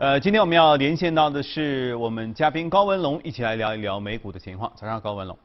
呃，今天我们要连线到的是我们嘉宾高文龙，一起来聊一聊美股的情况。早上好，高文龙。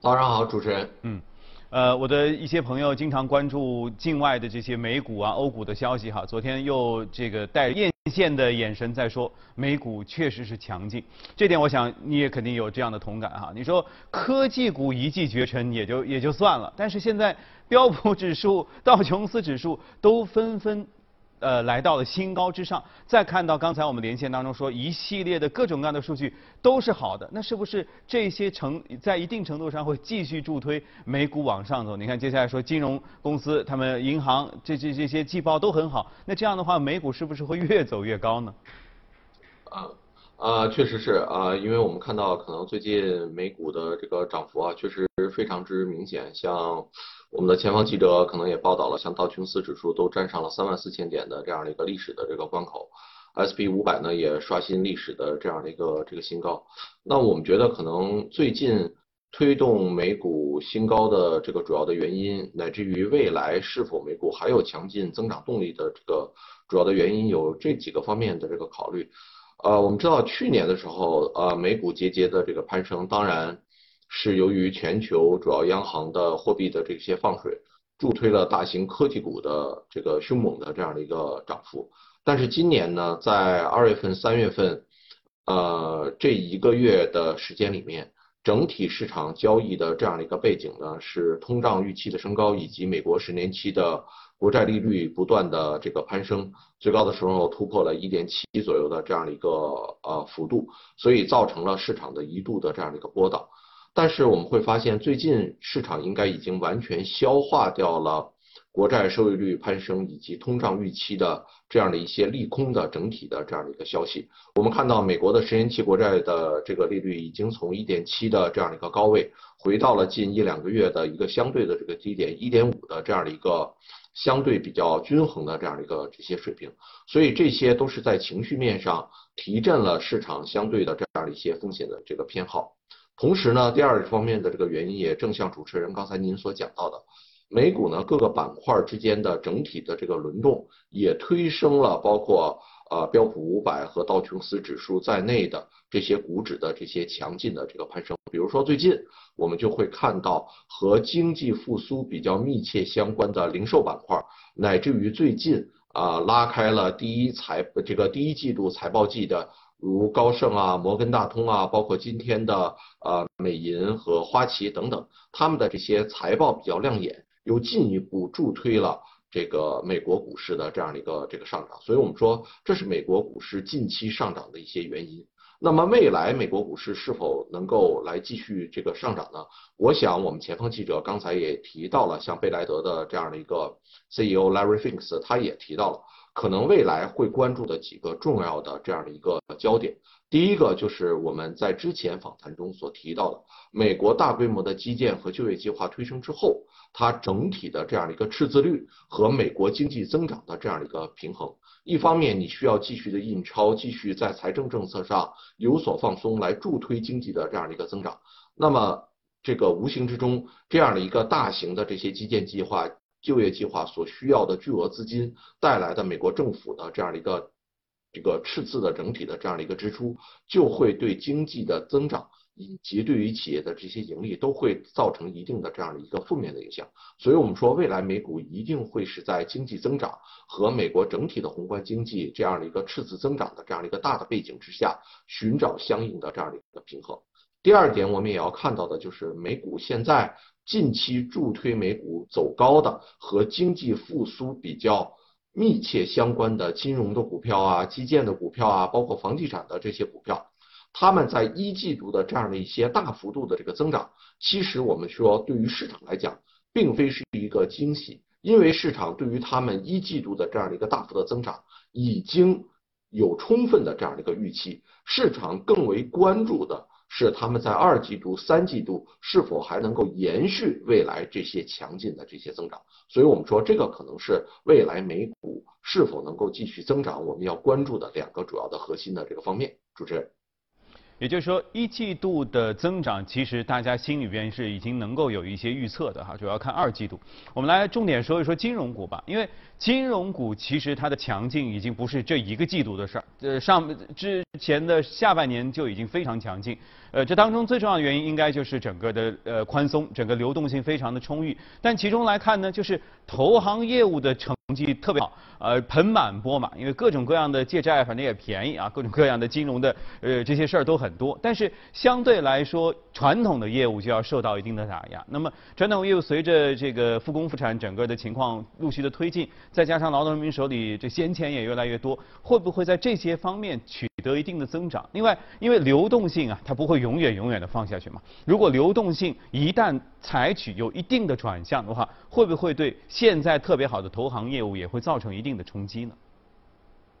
早上好，主持人。嗯，呃，我的一些朋友经常关注境外的这些美股啊、欧股的消息哈。昨天又这个带艳羡的眼神在说，美股确实是强劲。这点我想你也肯定有这样的同感哈。你说科技股一骑绝尘也就也就算了，但是现在标普指数、道琼斯指数都纷纷。呃，来到了新高之上，再看到刚才我们连线当中说一系列的各种各样的数据都是好的，那是不是这些成在一定程度上会继续助推美股往上走？你看接下来说金融公司、他们银行这这这些季报都很好，那这样的话美股是不是会越走越高呢？啊啊，确实是啊，因为我们看到可能最近美股的这个涨幅啊，确实非常之明显，像。我们的前方记者可能也报道了，像道琼斯指数都站上了三万四千点的这样的一个历史的这个关口，SP 五百呢也刷新历史的这样的一个这个新高。那我们觉得可能最近推动美股新高的这个主要的原因，乃至于未来是否美股还有强劲增长动力的这个主要的原因，有这几个方面的这个考虑。呃，我们知道去年的时候，呃，美股节节的这个攀升，当然。是由于全球主要央行的货币的这些放水，助推了大型科技股的这个凶猛的这样的一个涨幅。但是今年呢，在二月份、三月份，呃，这一个月的时间里面，整体市场交易的这样的一个背景呢，是通胀预期的升高，以及美国十年期的国债利率不断的这个攀升，最高的时候突破了一点七左右的这样的一个呃幅度，所以造成了市场的一度的这样的一个波荡。但是我们会发现，最近市场应该已经完全消化掉了国债收益率攀升以及通胀预期的这样的一些利空的整体的这样的一个消息。我们看到美国的十年期国债的这个利率已经从一点七的这样的一个高位，回到了近一两个月的一个相对的这个低点一点五的这样的一个相对比较均衡的这样的一个这些水平。所以这些都是在情绪面上提振了市场相对的这样的一些风险的这个偏好。同时呢，第二方面的这个原因也正像主持人刚才您所讲到的，美股呢各个板块之间的整体的这个轮动，也推升了包括呃标普五百和道琼斯指数在内的这些股指的这些强劲的这个攀升。比如说最近我们就会看到和经济复苏比较密切相关的零售板块，乃至于最近啊拉开了第一财这个第一季度财报季的。如高盛啊、摩根大通啊，包括今天的呃美银和花旗等等，他们的这些财报比较亮眼，又进一步助推了这个美国股市的这样的一个这个上涨。所以我们说，这是美国股市近期上涨的一些原因。那么未来美国股市是否能够来继续这个上涨呢？我想我们前方记者刚才也提到了，像贝莱德的这样的一个 CEO Larry Fink，他也提到了。可能未来会关注的几个重要的这样的一个焦点，第一个就是我们在之前访谈中所提到的，美国大规模的基建和就业计划推升之后，它整体的这样的一个赤字率和美国经济增长的这样的一个平衡。一方面，你需要继续的印钞，继续在财政政策上有所放松，来助推经济的这样的一个增长。那么，这个无形之中，这样的一个大型的这些基建计划。就业计划所需要的巨额资金带来的美国政府的这样的一个这个赤字的整体的这样的一个支出，就会对经济的增长以及对于企业的这些盈利都会造成一定的这样的一个负面的影响。所以，我们说未来美股一定会是在经济增长和美国整体的宏观经济这样的一个赤字增长的这样的一个大的背景之下，寻找相应的这样的一个平衡。第二点，我们也要看到的就是美股现在。近期助推美股走高的和经济复苏比较密切相关的金融的股票啊、基建的股票啊，包括房地产的这些股票，他们在一季度的这样的一些大幅度的这个增长，其实我们说对于市场来讲，并非是一个惊喜，因为市场对于他们一季度的这样的一个大幅的增长，已经有充分的这样的一个预期，市场更为关注的。是他们在二季度、三季度是否还能够延续未来这些强劲的这些增长？所以我们说这个可能是未来美股是否能够继续增长，我们要关注的两个主要的核心的这个方面。主持人，也就是说，一季度的增长，其实大家心里边是已经能够有一些预测的哈，主要看二季度。我们来重点说一说金融股吧，因为金融股其实它的强劲已经不是这一个季度的事儿，呃，上之前的下半年就已经非常强劲。呃，这当中最重要的原因应该就是整个的呃宽松，整个流动性非常的充裕。但其中来看呢，就是投行业务的成绩特别好，呃，盆满钵满，因为各种各样的借债反正也便宜啊，各种各样的金融的呃这些事儿都很多。但是相对来说，传统的业务就要受到一定的打压。那么传统业务随着这个复工复产整个的情况陆续的推进，再加上劳动人民手里这闲钱也越来越多，会不会在这些些方面取得一定的增长？另外，因为流动性啊，它不会永远永远的放下去嘛。如果流动性一旦采取有一定的转向的话，会不会对现在特别好的投行业务也会造成一定的冲击呢？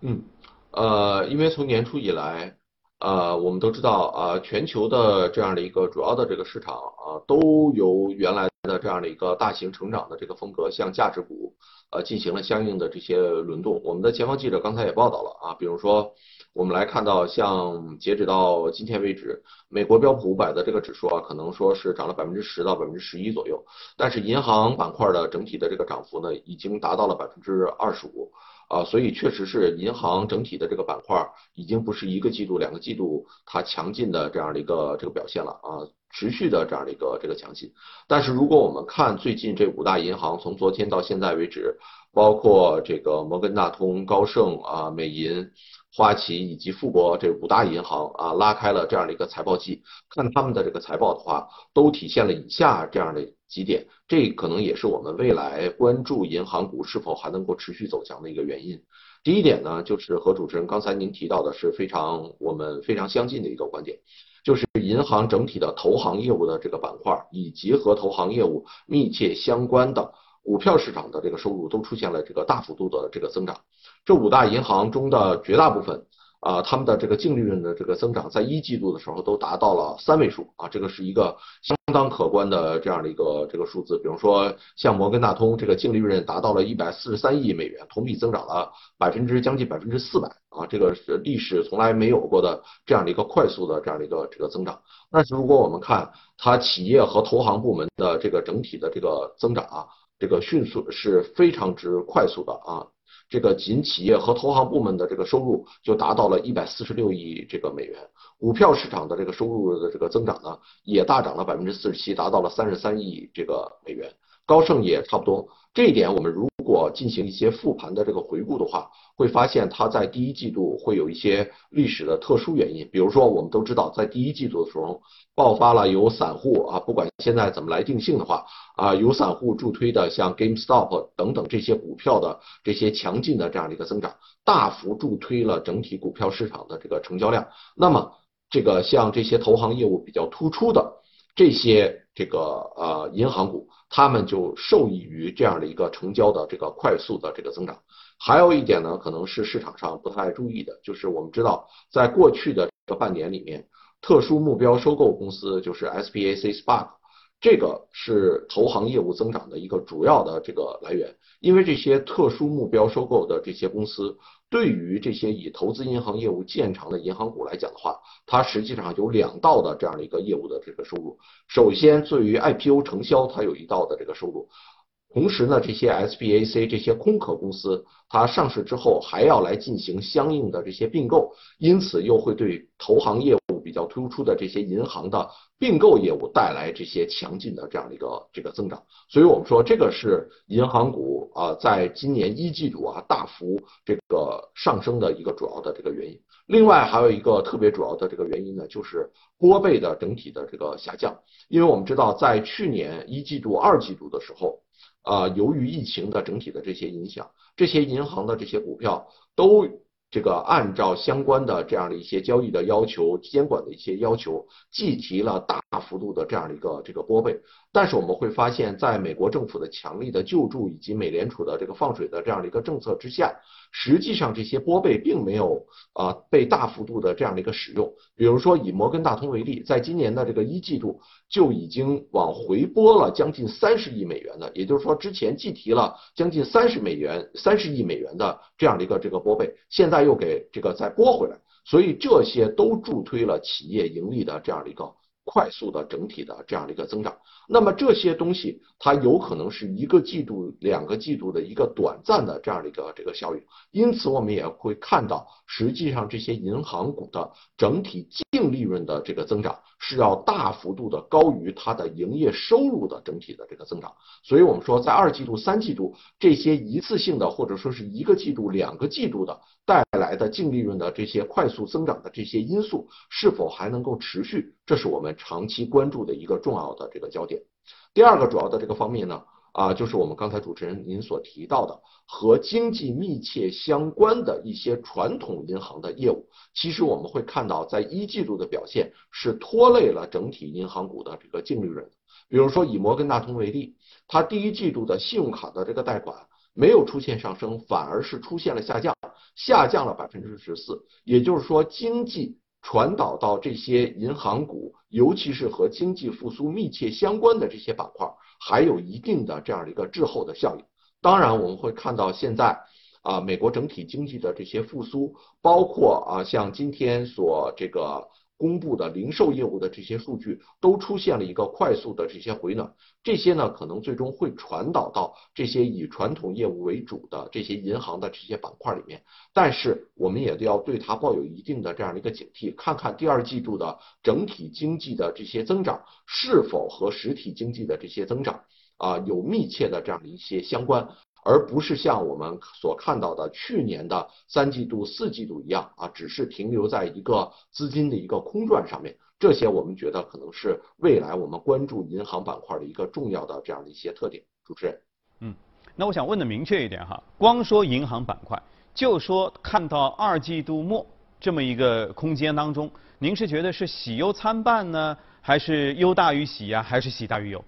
嗯，呃，因为从年初以来，呃，我们都知道啊，全球的这样的一个主要的这个市场啊，都由原来的这样的一个大型成长的这个风格向价值股呃进行了相应的这些轮动。我们的前方记者刚才也报道了啊，比如说。我们来看到，像截止到今天为止，美国标普五百的这个指数啊，可能说是涨了百分之十到百分之十一左右，但是银行板块的整体的这个涨幅呢，已经达到了百分之二十五啊，所以确实是银行整体的这个板块已经不是一个季度、两个季度它强劲的这样的一个这个表现了啊，持续的这样的一个这个强劲。但是如果我们看最近这五大银行从昨天到现在为止，包括这个摩根大通、高盛啊、美银。花旗以及富国这五大银行啊，拉开了这样的一个财报季，看他们的这个财报的话，都体现了以下这样的几点，这可能也是我们未来关注银行股是否还能够持续走强的一个原因。第一点呢，就是和主持人刚才您提到的是非常我们非常相近的一个观点，就是银行整体的投行业务的这个板块，以及和投行业务密切相关的。股票市场的这个收入都出现了这个大幅度的这个增长，这五大银行中的绝大部分啊，他们的这个净利润的这个增长，在一季度的时候都达到了三位数啊，这个是一个相当可观的这样的一个这个数字。比如说像摩根大通，这个净利润达到了一百四十三亿美元，同比增长了百分之将近百分之四百啊，这个是历史从来没有过的这样的一个快速的这样的一个这个增长。但是如果我们看它企业和投行部门的这个整体的这个增长啊。这个迅速是非常之快速的啊！这个仅企业和投行部门的这个收入就达到了一百四十六亿这个美元，股票市场的这个收入的这个增长呢，也大涨了百分之四十七，达到了三十三亿这个美元。高盛也差不多，这一点我们如果进行一些复盘的这个回顾的话，会发现它在第一季度会有一些历史的特殊原因，比如说我们都知道，在第一季度的时候爆发了由散户啊，不管现在怎么来定性的话啊，由散户助推的像 GameStop 等等这些股票的这些强劲的这样的一个增长，大幅助推了整体股票市场的这个成交量。那么这个像这些投行业务比较突出的这些这个呃银行股。他们就受益于这样的一个成交的这个快速的这个增长。还有一点呢，可能是市场上不太注意的，就是我们知道，在过去的这半年里面，特殊目标收购公司就是 SPAC Spark，这个是投行业务增长的一个主要的这个来源。因为这些特殊目标收购的这些公司。对于这些以投资银行业务见长的银行股来讲的话，它实际上有两道的这样的一个业务的这个收入。首先，对于 IPO 承销，它有一道的这个收入。同时呢，这些 SBA C 这些空壳公司，它上市之后还要来进行相应的这些并购，因此又会对投行业务比较突出的这些银行的并购业务带来这些强劲的这样的一个这个增长。所以我们说，这个是银行股啊，在今年一季度啊大幅这个上升的一个主要的这个原因。另外还有一个特别主要的这个原因呢，就是波贝的整体的这个下降。因为我们知道，在去年一季度、二季度的时候。啊，由于疫情的整体的这些影响，这些银行的这些股票都这个按照相关的这样的一些交易的要求、监管的一些要求，计提了大幅度的这样的一个这个拨备。但是我们会发现，在美国政府的强力的救助以及美联储的这个放水的这样的一个政策之下，实际上这些拨备并没有啊被大幅度的这样的一个使用。比如说以摩根大通为例，在今年的这个一季度。就已经往回拨了将近三十亿美元的，也就是说之前计提了将近三十美元、三十亿美元的这样的一个这个拨备，现在。在又给这个再拨回来，所以这些都助推了企业盈利的这样的一个。快速的整体的这样的一个增长，那么这些东西它有可能是一个季度、两个季度的一个短暂的这样的一个这个效应，因此我们也会看到，实际上这些银行股的整体净利润的这个增长是要大幅度的高于它的营业收入的整体的这个增长，所以我们说在二季度、三季度这些一次性的或者说是一个季度、两个季度的带来的净利润的这些快速增长的这些因素是否还能够持续，这是我们。长期关注的一个重要的这个焦点。第二个主要的这个方面呢，啊，就是我们刚才主持人您所提到的和经济密切相关的一些传统银行的业务。其实我们会看到，在一季度的表现是拖累了整体银行股的这个净利润。比如说以摩根大通为例，它第一季度的信用卡的这个贷款没有出现上升，反而是出现了下降，下降了百分之十四。也就是说，经济。传导到这些银行股，尤其是和经济复苏密切相关的这些板块，还有一定的这样的一个滞后的效应。当然，我们会看到现在啊，美国整体经济的这些复苏，包括啊，像今天所这个。公布的零售业务的这些数据都出现了一个快速的这些回暖，这些呢可能最终会传导到这些以传统业务为主的这些银行的这些板块里面，但是我们也都要对它抱有一定的这样的一个警惕，看看第二季度的整体经济的这些增长是否和实体经济的这些增长啊有密切的这样的一些相关。而不是像我们所看到的去年的三季度、四季度一样啊，只是停留在一个资金的一个空转上面。这些我们觉得可能是未来我们关注银行板块的一个重要的这样的一些特点。主持人，嗯，那我想问的明确一点哈，光说银行板块，就说看到二季度末这么一个空间当中，您是觉得是喜忧参半呢，还是忧大于喜呀，还是喜大于忧？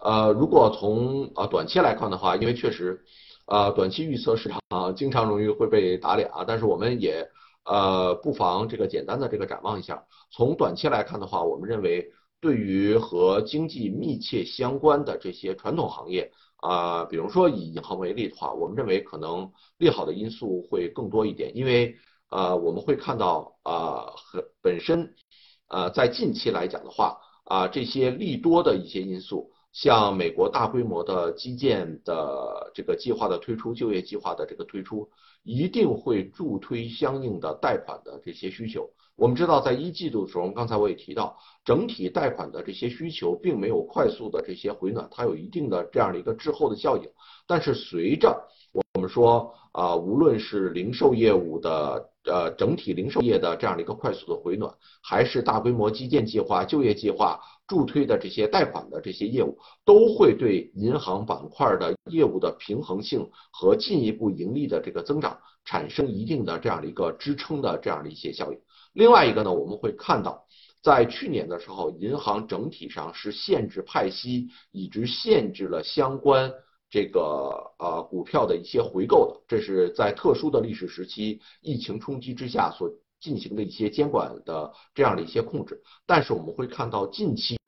呃，如果从呃短期来看的话，因为确实，呃，短期预测市场经常容易会被打脸啊。但是我们也呃不妨这个简单的这个展望一下。从短期来看的话，我们认为对于和经济密切相关的这些传统行业啊，比如说以银行为例的话，我们认为可能利好的因素会更多一点。因为呃我们会看到啊和本身呃在近期来讲的话啊这些利多的一些因素。像美国大规模的基建的这个计划的推出，就业计划的这个推出，一定会助推相应的贷款的这些需求。我们知道，在一季度的时候，刚才我也提到，整体贷款的这些需求并没有快速的这些回暖，它有一定的这样的一个滞后的效应。但是随着我们说啊，无论是零售业务的呃整体零售业的这样的一个快速的回暖，还是大规模基建计划、就业计划助推的这些贷款的这些业务，都会对银行板块的业务的平衡性和进一步盈利的这个增长产生一定的这样的一个支撑的这样的一些效应。另外一个呢，我们会看到，在去年的时候，银行整体上是限制派息，以及限制了相关。这个呃股票的一些回购的，这是在特殊的历史时期疫情冲击之下所进行的一些监管的这样的一些控制。但是我们会看到近期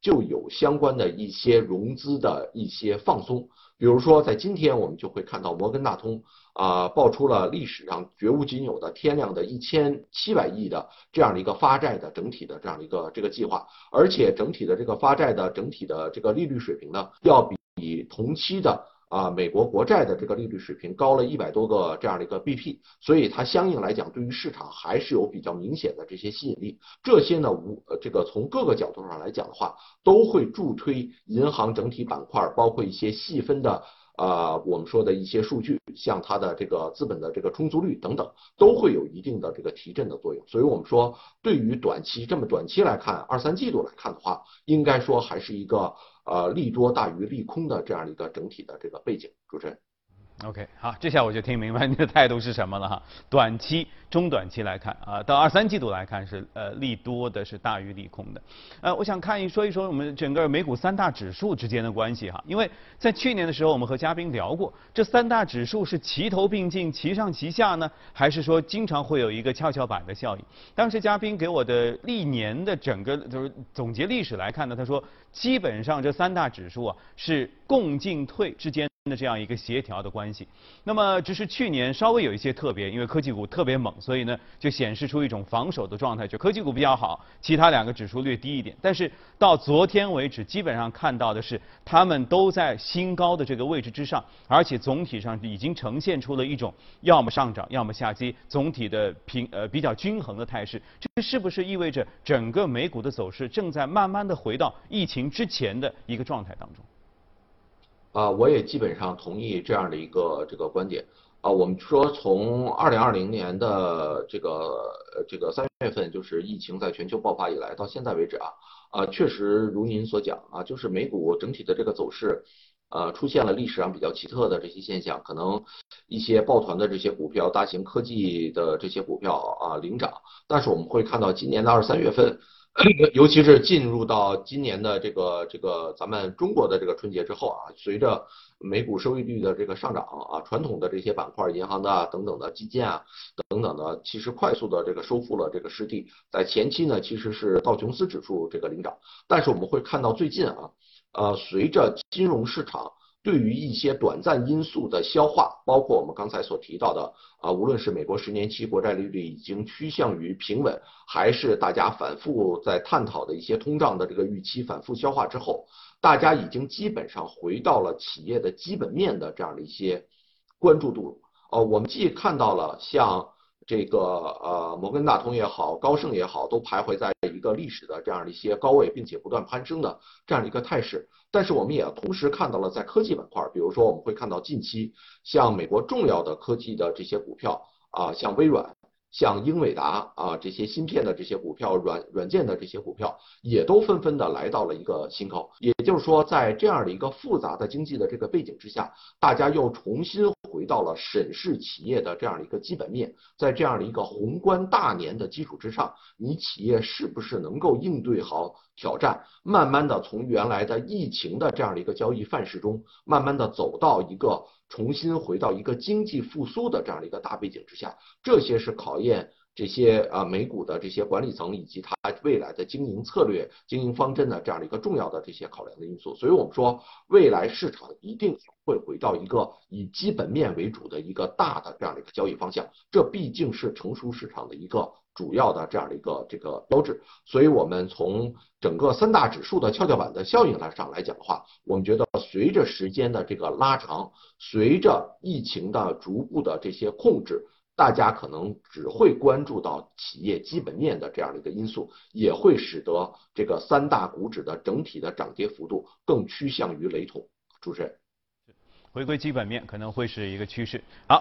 就有相关的一些融资的一些放松，比如说在今天我们就会看到摩根大通啊爆出了历史上绝无仅有的天量的一千七百亿的这样的一个发债的整体的这样的一个这个计划，而且整体的这个发债的整体的这个利率水平呢要比。比同期的啊美国国债的这个利率水平高了一百多个这样的一个 BP，所以它相应来讲对于市场还是有比较明显的这些吸引力。这些呢无呃这个从各个角度上来讲的话，都会助推银行整体板块，包括一些细分的。啊，我们说的一些数据，像它的这个资本的这个充足率等等，都会有一定的这个提振的作用。所以我们说，对于短期这么短期来看，二三季度来看的话，应该说还是一个啊利多大于利空的这样的一个整体的这个背景。主持人。OK，好，这下我就听明白你的态度是什么了哈。短期、中短期来看啊，到二三季度来看是呃利多的是大于利空的。呃，我想看一说一说我们整个美股三大指数之间的关系哈，因为在去年的时候我们和嘉宾聊过，这三大指数是齐头并进、齐上齐下呢，还是说经常会有一个跷跷板的效应？当时嘉宾给我的历年的整个就是总结历史来看呢，他说基本上这三大指数啊是共进退之间。的这样一个协调的关系。那么只是去年稍微有一些特别，因为科技股特别猛，所以呢就显示出一种防守的状态，就科技股比较好，其他两个指数略低一点。但是到昨天为止，基本上看到的是他们都在新高的这个位置之上，而且总体上已经呈现出了一种要么上涨，要么下跌，总体的平呃比较均衡的态势。这是不是意味着整个美股的走势正在慢慢的回到疫情之前的一个状态当中？啊，我也基本上同意这样的一个这个观点。啊，我们说从二零二零年的这个这个三月份，就是疫情在全球爆发以来到现在为止啊，啊，确实如您所讲啊，就是美股整体的这个走势，呃，出现了历史上比较奇特的这些现象，可能一些抱团的这些股票、大型科技的这些股票啊领涨，但是我们会看到今年的二三月份。尤其是进入到今年的这个这个咱们中国的这个春节之后啊，随着美股收益率的这个上涨啊，传统的这些板块，银行的等等的基建啊等等的，其实快速的这个收复了这个失地。在前期呢，其实是道琼斯指数这个领涨，但是我们会看到最近啊，呃，随着金融市场。对于一些短暂因素的消化，包括我们刚才所提到的啊，无论是美国十年期国债利率已经趋向于平稳，还是大家反复在探讨的一些通胀的这个预期反复消化之后，大家已经基本上回到了企业的基本面的这样的一些关注度。呃，我们既看到了像这个呃摩根大通也好，高盛也好，都徘徊在一个历史的这样的一些高位，并且不断攀升的这样的一个态势。但是我们也同时看到了，在科技板块，比如说我们会看到近期像美国重要的科技的这些股票啊，像微软、像英伟达啊这些芯片的这些股票、软软件的这些股票，也都纷纷的来到了一个新高。也就是说，在这样的一个复杂的经济的这个背景之下，大家又重新回到了审视企业的这样的一个基本面，在这样的一个宏观大年的基础之上，你企业是不是能够应对好？挑战，慢慢的从原来的疫情的这样的一个交易范式中，慢慢的走到一个重新回到一个经济复苏的这样的一个大背景之下，这些是考验这些啊美股的这些管理层以及它未来的经营策略、经营方针的这样的一个重要的这些考量的因素。所以我们说，未来市场一定会回到一个以基本面为主的一个大的这样的一个交易方向，这毕竟是成熟市场的一个。主要的这样的一个这个标志，所以我们从整个三大指数的跷跷板的效应来上来讲的话，我们觉得随着时间的这个拉长，随着疫情的逐步的这些控制，大家可能只会关注到企业基本面的这样的一个因素，也会使得这个三大股指的整体的涨跌幅度更趋向于雷同。主持人，回归基本面可能会是一个趋势。好。